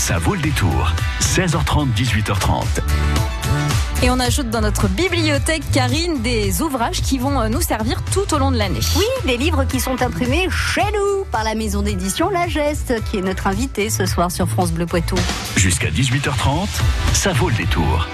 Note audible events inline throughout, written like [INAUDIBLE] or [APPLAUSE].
Ça vaut le détour. 16h30, 18h30. Et on ajoute dans notre bibliothèque, Karine, des ouvrages qui vont euh, nous servir tout au long de l'année. Oui, des livres qui sont imprimés chez nous par la maison d'édition La Geste, qui est notre invité ce soir sur France Bleu Poitou. Jusqu'à 18h30, ça vaut le détour.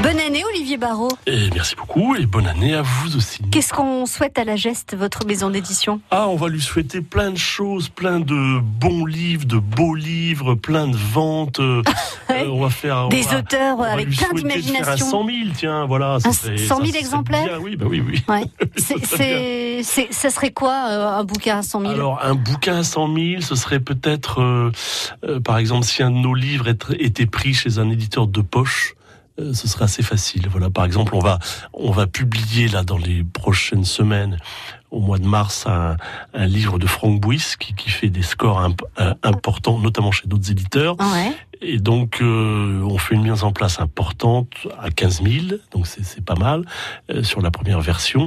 Bonne année Olivier Barrault. Et merci beaucoup et bonne année à vous aussi. Qu'est-ce qu'on souhaite à la geste, votre maison d'édition? Ah, on va lui souhaiter plein de choses, plein de bons livres, de beaux livres, plein de ventes. Euh, [LAUGHS] ouais. on va faire des on va, auteurs on va avec lui plein d'imagination. un 100 000, tiens, voilà. Un serait- 100 000 serait exemplaires bien, Oui, bah oui, oui. Ouais. [LAUGHS] C'est, Ça serait quoi euh, un bouquin à 100 000 Alors, un bouquin à 100 000, ce serait peut-être, euh, euh, par exemple, si un de nos livres était pris chez un éditeur de poche, euh, ce serait assez facile. Voilà, par exemple, on va, on va publier là dans les prochaines semaines, au mois de mars, un, un livre de Franck Bouis qui, qui fait des scores imp- euh, importants, notamment chez d'autres éditeurs. Ouais. Et donc, euh, on fait une mise en place importante à 15 000, donc c'est c'est pas mal, euh, sur la première version.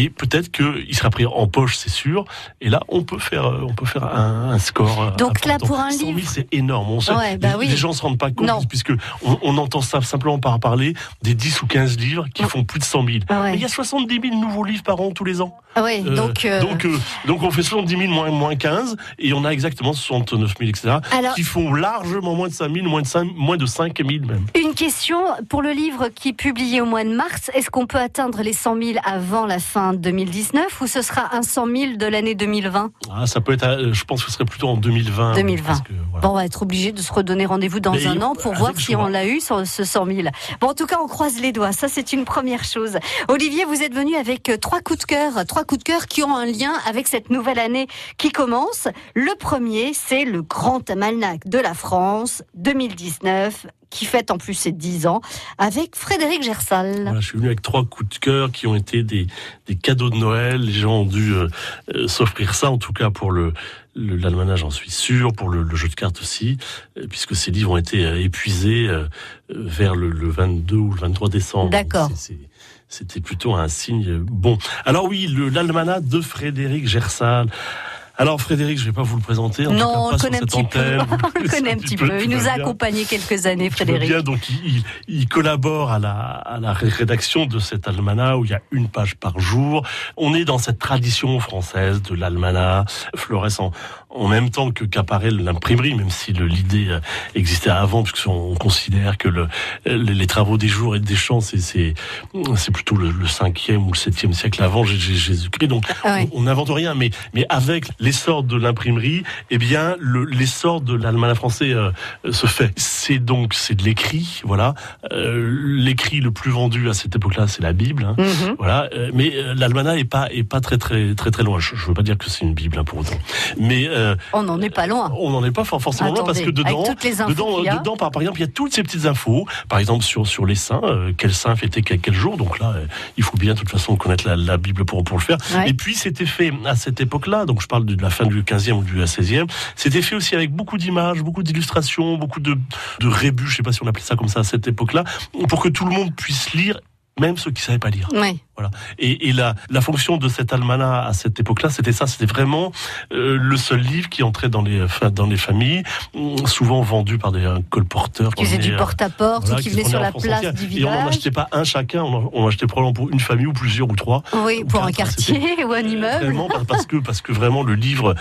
Et peut-être qu'il sera pris en poche, c'est sûr. Et là, on peut faire, euh, on peut faire un, un score. euh, Donc là, pour un 100 000, livre- c'est énorme. On sait, Ouais, bah les, oui. les gens se rendent pas compte, Non. puisque on, on entend ça simplement par parler des 10 ou 15 livres qui Non. font plus de 100 000. Ah ouais. Mais il y a 70 000 nouveaux livres par an tous les ans. Ah ouais, Euh, donc, euh, donc, euh, donc on fait 70 000 moins, moins 15 et on a exactement 69 000, etc. Alors- qui font largement moins de 5 000, moins de 5, moins de 5 000 même. une question pour le livre qui est publié au mois de mars. Est-ce qu'on peut atteindre les 100 000 avant la fin 2019 ou ce sera un 100 000 de l'année 2020 Ah, ça peut être, euh, je pense que ce serait plutôt en 2020. 2020. parce que, voilà. Bon, on va être obligé de se redonner rendez-vous dans Mais un an pour avec voir si on l'a eu, ce ce 100 000. Bon, en tout cas, on croise les doigts. Ça, c'est une première chose. Olivier, vous êtes venu avec euh, trois coups de cœur, trois coups de cœur qui ont un lien avec cette nouvelle année qui commence. Le premier, c'est le grand almanach de la France 2019 qui fête en plus ses 10 ans avec Frédéric Gersal. Voilà, je suis venu avec trois coups de cœur qui ont été des, des cadeaux de Noël. Les gens ont dû euh, euh, s'offrir ça, en tout cas pour le l'almanach, j'en suis sûr, pour le, le jeu de cartes aussi, euh, puisque ces livres ont été épuisés euh, vers le, le 22 ou le 23 décembre. D'accord. C'était plutôt un signe bon. Alors oui, l'almanach de Frédéric Gersal. Alors Frédéric, je vais pas vous le présenter. En Non, [LAUGHS] on le connaît un petit peu. On le connaît un petit peu. Il nous a accompagnés quelques années, Frédéric. bien, donc il collabore à la, à la rédaction de cet almanach où il y a une page par jour. On est dans cette tradition française de l'almanach, Flores en, en même temps que qu'apparaît l'imprimerie, même si l'idée euh, existait avant, puisqu'on considère que le, les, les travaux des jours et des champs, c'est plutôt le, le 5e ou le 7e siècle avant Jésus-Christ. Donc Ah ouais. on n'invente rien, mais, mais avec l'essor de l'imprimerie, eh bien, le- l'essor de l'almanach français euh, se fait. C'est donc c'est de l'écrit, voilà. Euh, l'écrit le plus vendu à cette époque-là, c'est la Bible. hein. Mhm. Voilà, mais l'almanach est pas est pas très très très très loin. Je, je veux pas dire que c'est une Bible hein, pour autant, mais euh, On n'en est pas loin. on n'en est pas for- forcément loin parce que dedans, dedans, par, par exemple, il y a toutes ces petites infos. Par exemple, sur sur les saints, euh, quel saint fêtait quel, quel jour. Donc là, euh, il faut bien de toute façon connaître la, la Bible pour pour le faire. Ouais. Et puis c'était fait à cette époque-là. Donc je parle de la fin du 15e ou du 16e. C'était fait aussi avec beaucoup d'images, beaucoup d'illustrations, beaucoup de de rébus. Je sais pas si on appelait ça comme ça à cette époque-là, pour que tout le monde puisse lire. Même ceux qui savaient pas lire. Ouais. Voilà. Et, et la, la fonction de cet almanach à cette époque-là, c'était ça, c'était vraiment euh, le seul livre qui entrait dans les, dans les familles, hum, souvent vendu par des euh, colporteurs. Qui faisait du porte-à-porte voilà, ou qui se venait sur la place entière. du Et on n'en village. achetait pas un chacun, on en, on en achetait probablement pour une famille ou plusieurs ou trois. Oui, pour un quartier [LAUGHS] ou un immeuble. Vraiment parce que parce que vraiment le livre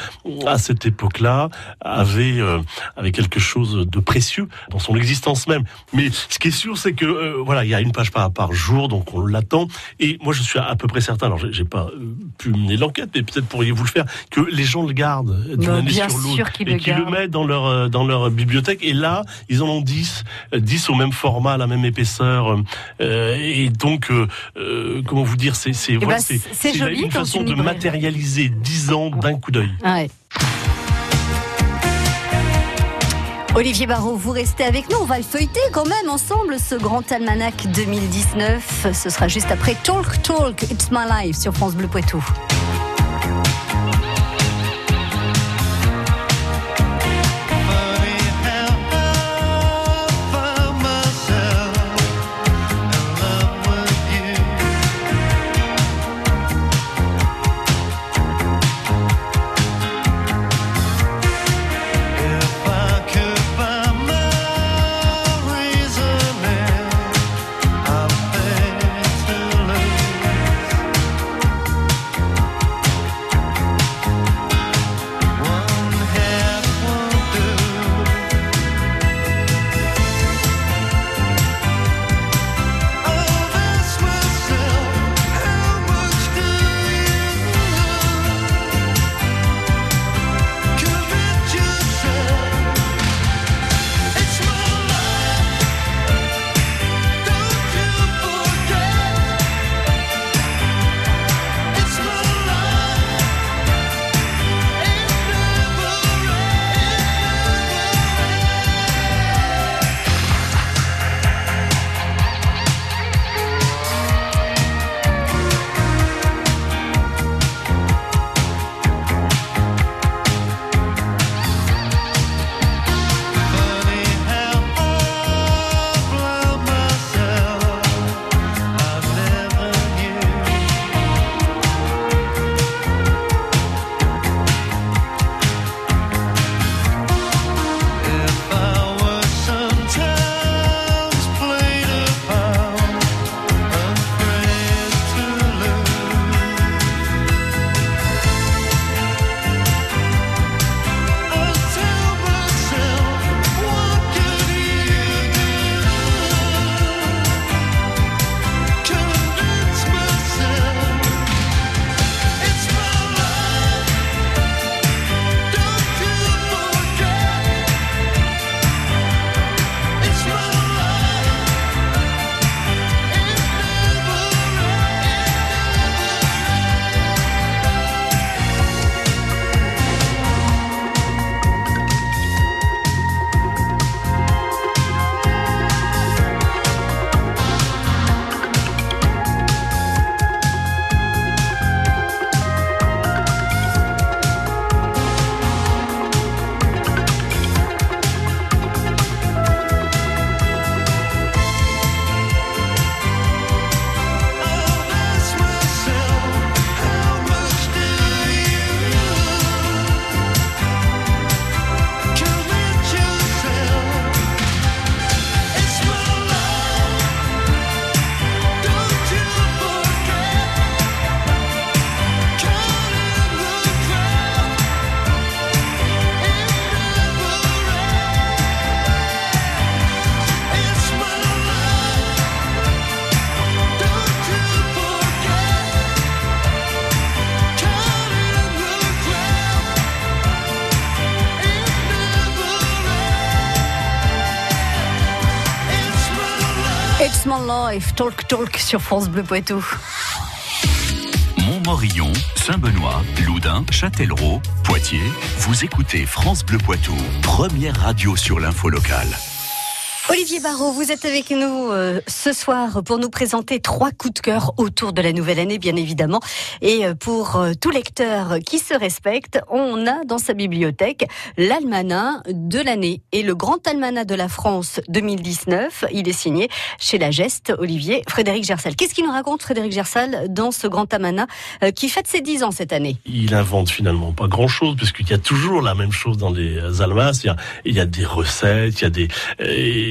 à cette époque-là avait euh, avait quelque chose de précieux dans son existence même. Mais ce qui est sûr, c'est que euh, voilà, il y a une page par par jour, donc on l'attend. Et moi, je suis à peu près certain. Alors, j'ai- pas euh, pu mener l'enquête, mais peut-être pourriez-vous le faire, que les gens le gardent d'une année sur l'autre et qu'ils le mettent dans leur euh, dans leur bibliothèque. Et là, ils en ont 10, euh, 10 au même format, à la même épaisseur. euh, et donc, euh, euh, comment vous dire, c'est c'est voilà, c'est c'est c'est joli une façon de matérialiser 10 ans d'un coup d'œil. Ouais. Olivier Barrault, vous restez avec nous. On va le feuilleter quand même ensemble, ce grand almanach 2019. Ce sera juste après Talk Talk, It's My Life sur France Bleu Poitou. Talk Talk sur France Bleu Poitou. Montmorillon, Saint-Benoît, Loudun, Châtellerault, Poitiers. Vous écoutez France Bleu Poitou, première radio sur l'info locale. Olivier Barraud, vous êtes avec nous euh, ce soir pour nous présenter trois coups de cœur autour de la nouvelle année, bien évidemment. Et euh, pour euh, tout lecteur qui se respecte, on a dans sa bibliothèque l'almanach de l'année et le grand almanach de la France 2019. Il est signé chez la Geste, Olivier Frédéric Gersal. Qu'est-ce qu'il nous raconte Frédéric Gersal dans ce grand almanach qui fête ses 10 ans cette année? Il invente finalement pas grand-chose puisqu'il y a toujours la même chose dans les almanachs. Il y a, il y a des recettes, il y a des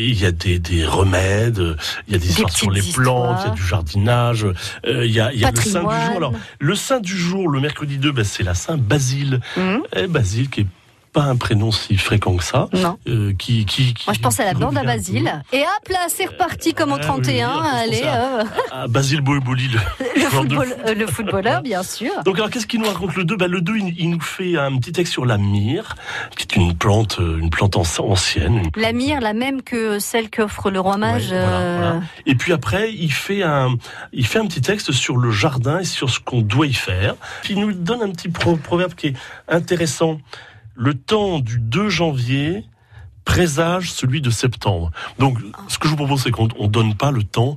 il y a des, des remèdes, il y a des, histoires sur les plantes, il y a du jardinage, euh, il y a, il y a le saint du jour. Alors, le saint du jour, le mercredi 2, ben, c'est la saint Basile. Mmh. Et Basile qui est pas un prénom si fréquent que ça. Non. Euh, qui, qui, qui, Moi, je pense à la bande à Basile. Et hop là, c'est reparti comme en Ah, 31. oui, oui, Allez, euh. À Basile Boeboli, le, [LAUGHS] le, joueur de football- euh, le footballeur, bien sûr. Donc alors qu'est-ce qu'il nous raconte le 2 ben, Le 2, il, il nous fait un petit texte sur la myrrhe, qui est une plante, une plante anci- ancienne. une- La myrrhe, la même que celle qu'offre le roi mage. Ouais, voilà, euh, voilà. Et puis après, il fait un, il fait un petit texte sur le jardin et sur ce qu'on doit y faire. Puis il nous donne un petit pro- proverbe qui est intéressant. Le temps du 2 janvier présage celui de septembre. Donc, ce que je vous propose, c'est qu'on on donne pas le temps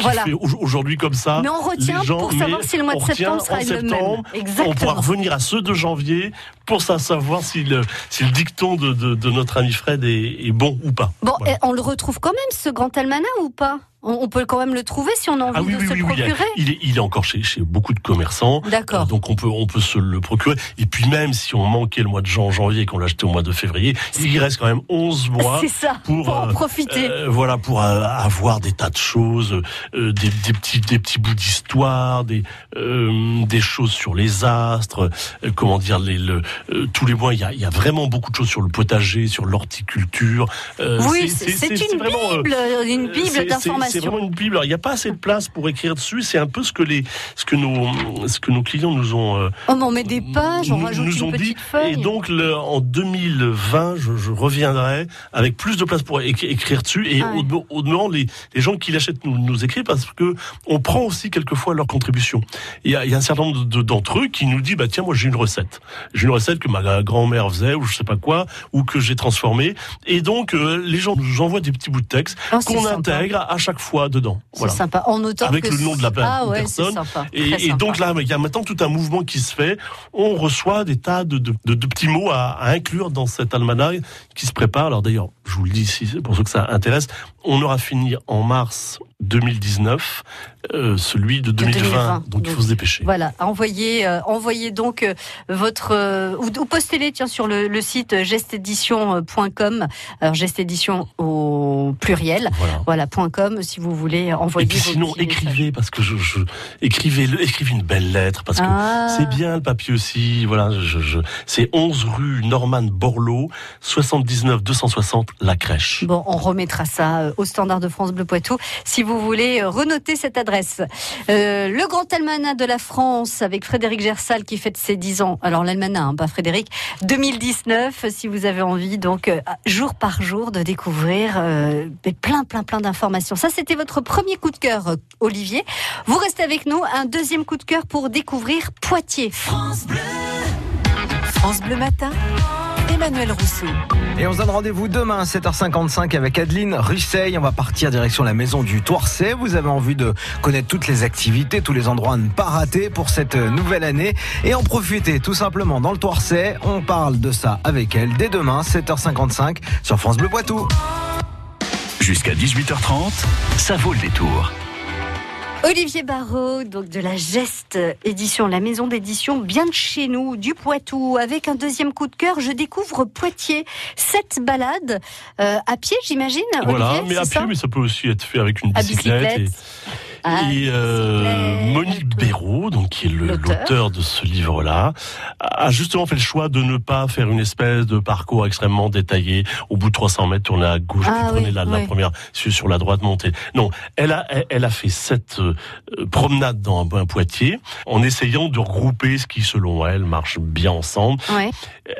voilà. aujourd'hui comme ça. Mais on retient les gens, pour savoir si le mois de septembre sera le même. On pourra Exactement. revenir à ceux de janvier pour ça savoir si le, si le dicton de, de, de notre ami Fred est, est bon ou pas. Bon, Voilà. eh, on le retrouve quand même, ce grand almanach, ou pas? On, on peut quand même le trouver si on a envie Ah oui, de oui, se oui, procurer. il est, il est encore chez, chez beaucoup de commerçants. D'accord. Euh, donc on peut, on peut se le procurer. Et puis même si on manquait le mois de jan- janvier et qu'on l'achetait au mois de février, il reste quand même 11 mois. Ça, pour, pour en euh, profiter. Euh, voilà, pour euh, avoir des tas de choses, euh, des, des petits, des petits bouts d'histoire, des, euh, des choses sur les astres, euh, comment dire, les, le, euh, tous les mois, il y a, il y a vraiment beaucoup de choses sur le potager, sur l'horticulture. Euh, oui, c'est une euh, bible, une bible c'est- c'est- vraiment une bible. Alors, il n'y a pas assez de place pour écrire dessus. C'est un peu ce que les, ce que nos, ce que nos clients nous ont. euh, Oh, mais on met des pages, on rajoute nous une ont petite dit. feuille. Et donc, le- en 2020, je, je reviendrai avec plus de place pour écri- écrire dessus. Et Ah ouais. au, au demeurant, les, les gens qui l'achètent nous, nous écrivent parce que on prend aussi quelquefois leur contribution. Il y a, il y a un certain nombre de- d'entre eux qui nous disent, bah tiens, moi j'ai une recette. J'ai une recette que ma grand-mère faisait ou je sais pas quoi, ou que j'ai transformée. Et donc, euh, les gens nous envoient des petits bouts de texte Oh, qu'on sympa. intègre à chaque fois dedans. C'est Voilà. sympa. En autant Avec que le nom de la ah, ouais, personne. sympa. Et, Très et sympa. donc là, il y a maintenant tout un mouvement qui se fait. On reçoit des tas de, de, de- de petits mots à, à inclure dans cet almanach qui se prépare. Alors d'ailleurs, je vous le dis ici, pour ceux que ça intéresse, on aura fini en mars 2019, euh, celui de 2020. 2020. Donc il faut se dépêcher. Voilà, envoyez, euh, envoyez donc euh, votre euh, ou, ou postez-les tiens sur le, le site gesteédition.com. Alors gestédition au pluriel, Voilà. voilà .com si vous voulez envoyer. Et puis vos sinon, messages. écrivez parce que je, je écrivez, écrivez une belle lettre parce que Ah. c'est bien le papier aussi. Voilà, je, je, c'est 11 rue Norman Borloo, 79 260 La Crèche. Bon, on remettra ça au standard de France Bleu Poitou si vous voulez euh, renoter cette adresse. Euh, le grand almanach de la France avec Frédéric Gersal qui fête ses 10 ans. Alors l'almanach, hein, pas Frédéric. 2019, si vous avez envie, donc euh, jour par jour, de découvrir euh, plein, plein, plein d'informations. Ça, c'était votre premier coup de cœur, Olivier. Vous restez avec nous. Un deuxième coup de cœur pour découvrir Poitiers. France Bleu Matin, Emmanuel Rousseau. Et on se donne rendez-vous demain à 7h55 avec Adeline Russeil. On va partir direction la maison du Toircet. Vous avez envie de connaître toutes les activités, tous les endroits à ne pas rater pour cette nouvelle année et en profiter tout simplement dans le Toircet. On parle de ça avec elle dès demain 7h55 sur France Bleu Poitou. Jusqu'à 18h30, ça vaut le détour. Olivier Barraud, donc de la Geste édition, la maison d'édition bien de chez nous, du Poitou, avec un deuxième coup de cœur, je découvre Poitiers. Cette balade euh, à pied, j'imagine. Voilà, Olivier, mais à pied, mais ça peut aussi être fait avec une bicyclette. bicyclette. Et, et, euh. Monique Béraud, donc qui est L'auteur. de ce livre-là, a justement fait le choix de ne pas faire une espèce de parcours extrêmement détaillé. Au bout de 300 mètres, tournez à gauche, Ah puis prenez la, la première sur, sur la droite, montée. Non, elle a, elle, elle a fait cette euh, promenade dans un, un Poitiers en essayant de regrouper ce qui, selon elle, marche bien ensemble. Ouais.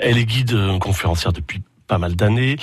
Elle est guide euh, conférencière depuis pas mal d'années.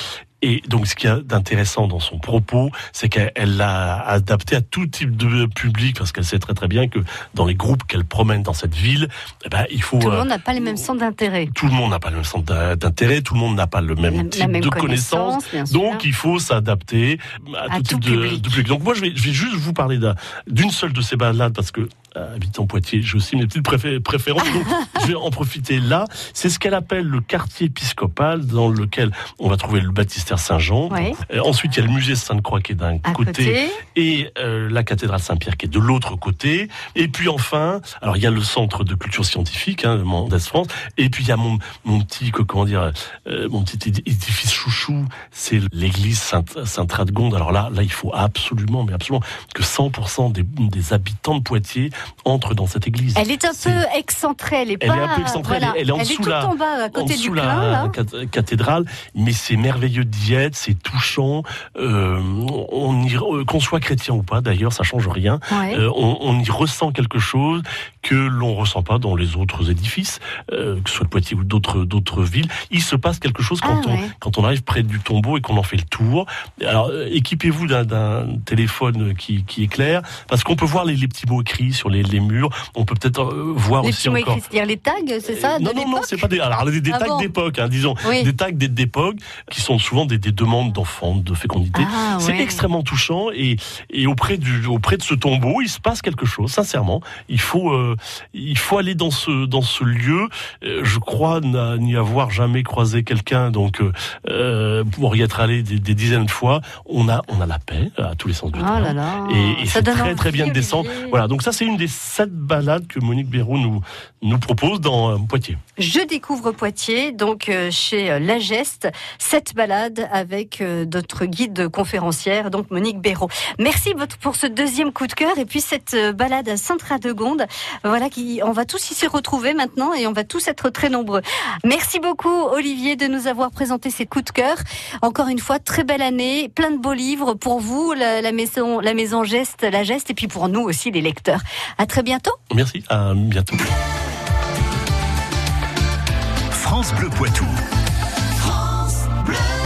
Et donc, ce qui est d'intéressant dans son propos, c'est qu'elle l'a adapté à tout type de public, parce qu'elle sait très très bien que dans les groupes qu'elle promène dans cette ville, eh ben, il faut... Tout le monde n'a pas les mêmes centres d'intérêt. Tout le monde n'a pas le même centre d'intérêt, tout le monde n'a pas le même La- type la même de connaissance, connaissances. Donc, il faut s'adapter à, À tout, tout type de, public. de public. Donc, moi, je vais, je vais juste vous parler d'un- d'une seule de ces balades, parce que habitant Poitiers, j'ai aussi mes petites préfé- préférences, donc [LAUGHS] je vais en profiter là. C'est ce qu'elle appelle le quartier épiscopal, dans lequel on va trouver le baptistère Saint-Jean. Euh, ensuite, il y a le musée Sainte-Croix qui est d'un côté, côté. et euh, la cathédrale Saint-Pierre qui est de l'autre côté. Et puis enfin, alors il y a le centre de culture scientifique, hein, Mendès France. Et puis il y a mon, mon petit, comment dire, euh, mon petit édi- édifice chouchou, c'est l'église Sainte-Radegonde. Alors là, là, il faut absolument, mais absolument, que 100% des, des habitants de Poitiers entrent dans cette église. Elle est un peu excentrée, elle est Elle pas. est un peu excentrée, voilà. elle est- elle est en est dessous tout la- en bas, à en côté du clin, la cathédrale, mais c'est merveilleux d'y être, c'est touchant. Euh, on y, qu'on soit chrétien ou pas, d'ailleurs, ça change rien. Ouais. Euh, on, on y ressent quelque chose que l'on ressent pas dans les autres édifices, euh, que ce soit de Poitiers ou d'autres d'autres villes. Il se passe quelque chose quand Ah, on ouais. quand on arrive près du tombeau et qu'on en fait le tour. Alors équipez-vous d'un- d'un téléphone qui, qui éclaire, parce qu'on peut voir les, les petits mots écrits sur les, les murs. On peut peut-être euh, voir Les aussi encore. c'est-à-dire les tags, c'est ça Euh, Non, non, non, c'est pas des. Alors, des, des Ah tags bon d'époque, hein, disons. Oui. Des tags d'é- d'époque qui sont souvent des, des demandes d'enfants, de fécondité. Ah, c'est ouais. extrêmement touchant et, et auprès, du, auprès de ce tombeau, il se passe quelque chose, sincèrement. Il faut, euh, il faut aller dans ce, dans ce lieu. Je crois n'y avoir jamais croisé quelqu'un, donc euh, pour y être allé des, des dizaines de fois, on a, on a la paix à tous les sens du terme. là là. Et, et Ça c'est très très bien de descendre. Voilà, donc ça c'est une des sept balades que Monique Béraud nous, propose dans euh, Poitiers. Je découvre Poitiers, donc euh, chez euh, La Geste, cette balade avec notre guide conférencière, donc Monique Béraud. Merci pour ce deuxième coup de cœur et puis cette balade à Sainte-Radegonde. Voilà, qui, on va tous ici se retrouver maintenant et on va tous être très nombreux. Merci beaucoup Olivier de nous avoir présenté ces coups de cœur. Encore une fois, très belle année, plein de beaux livres pour vous, la maison, la maison Geste, La Geste, et puis pour nous aussi les lecteurs. À très bientôt. Merci, à bientôt. France Bleu Poitou.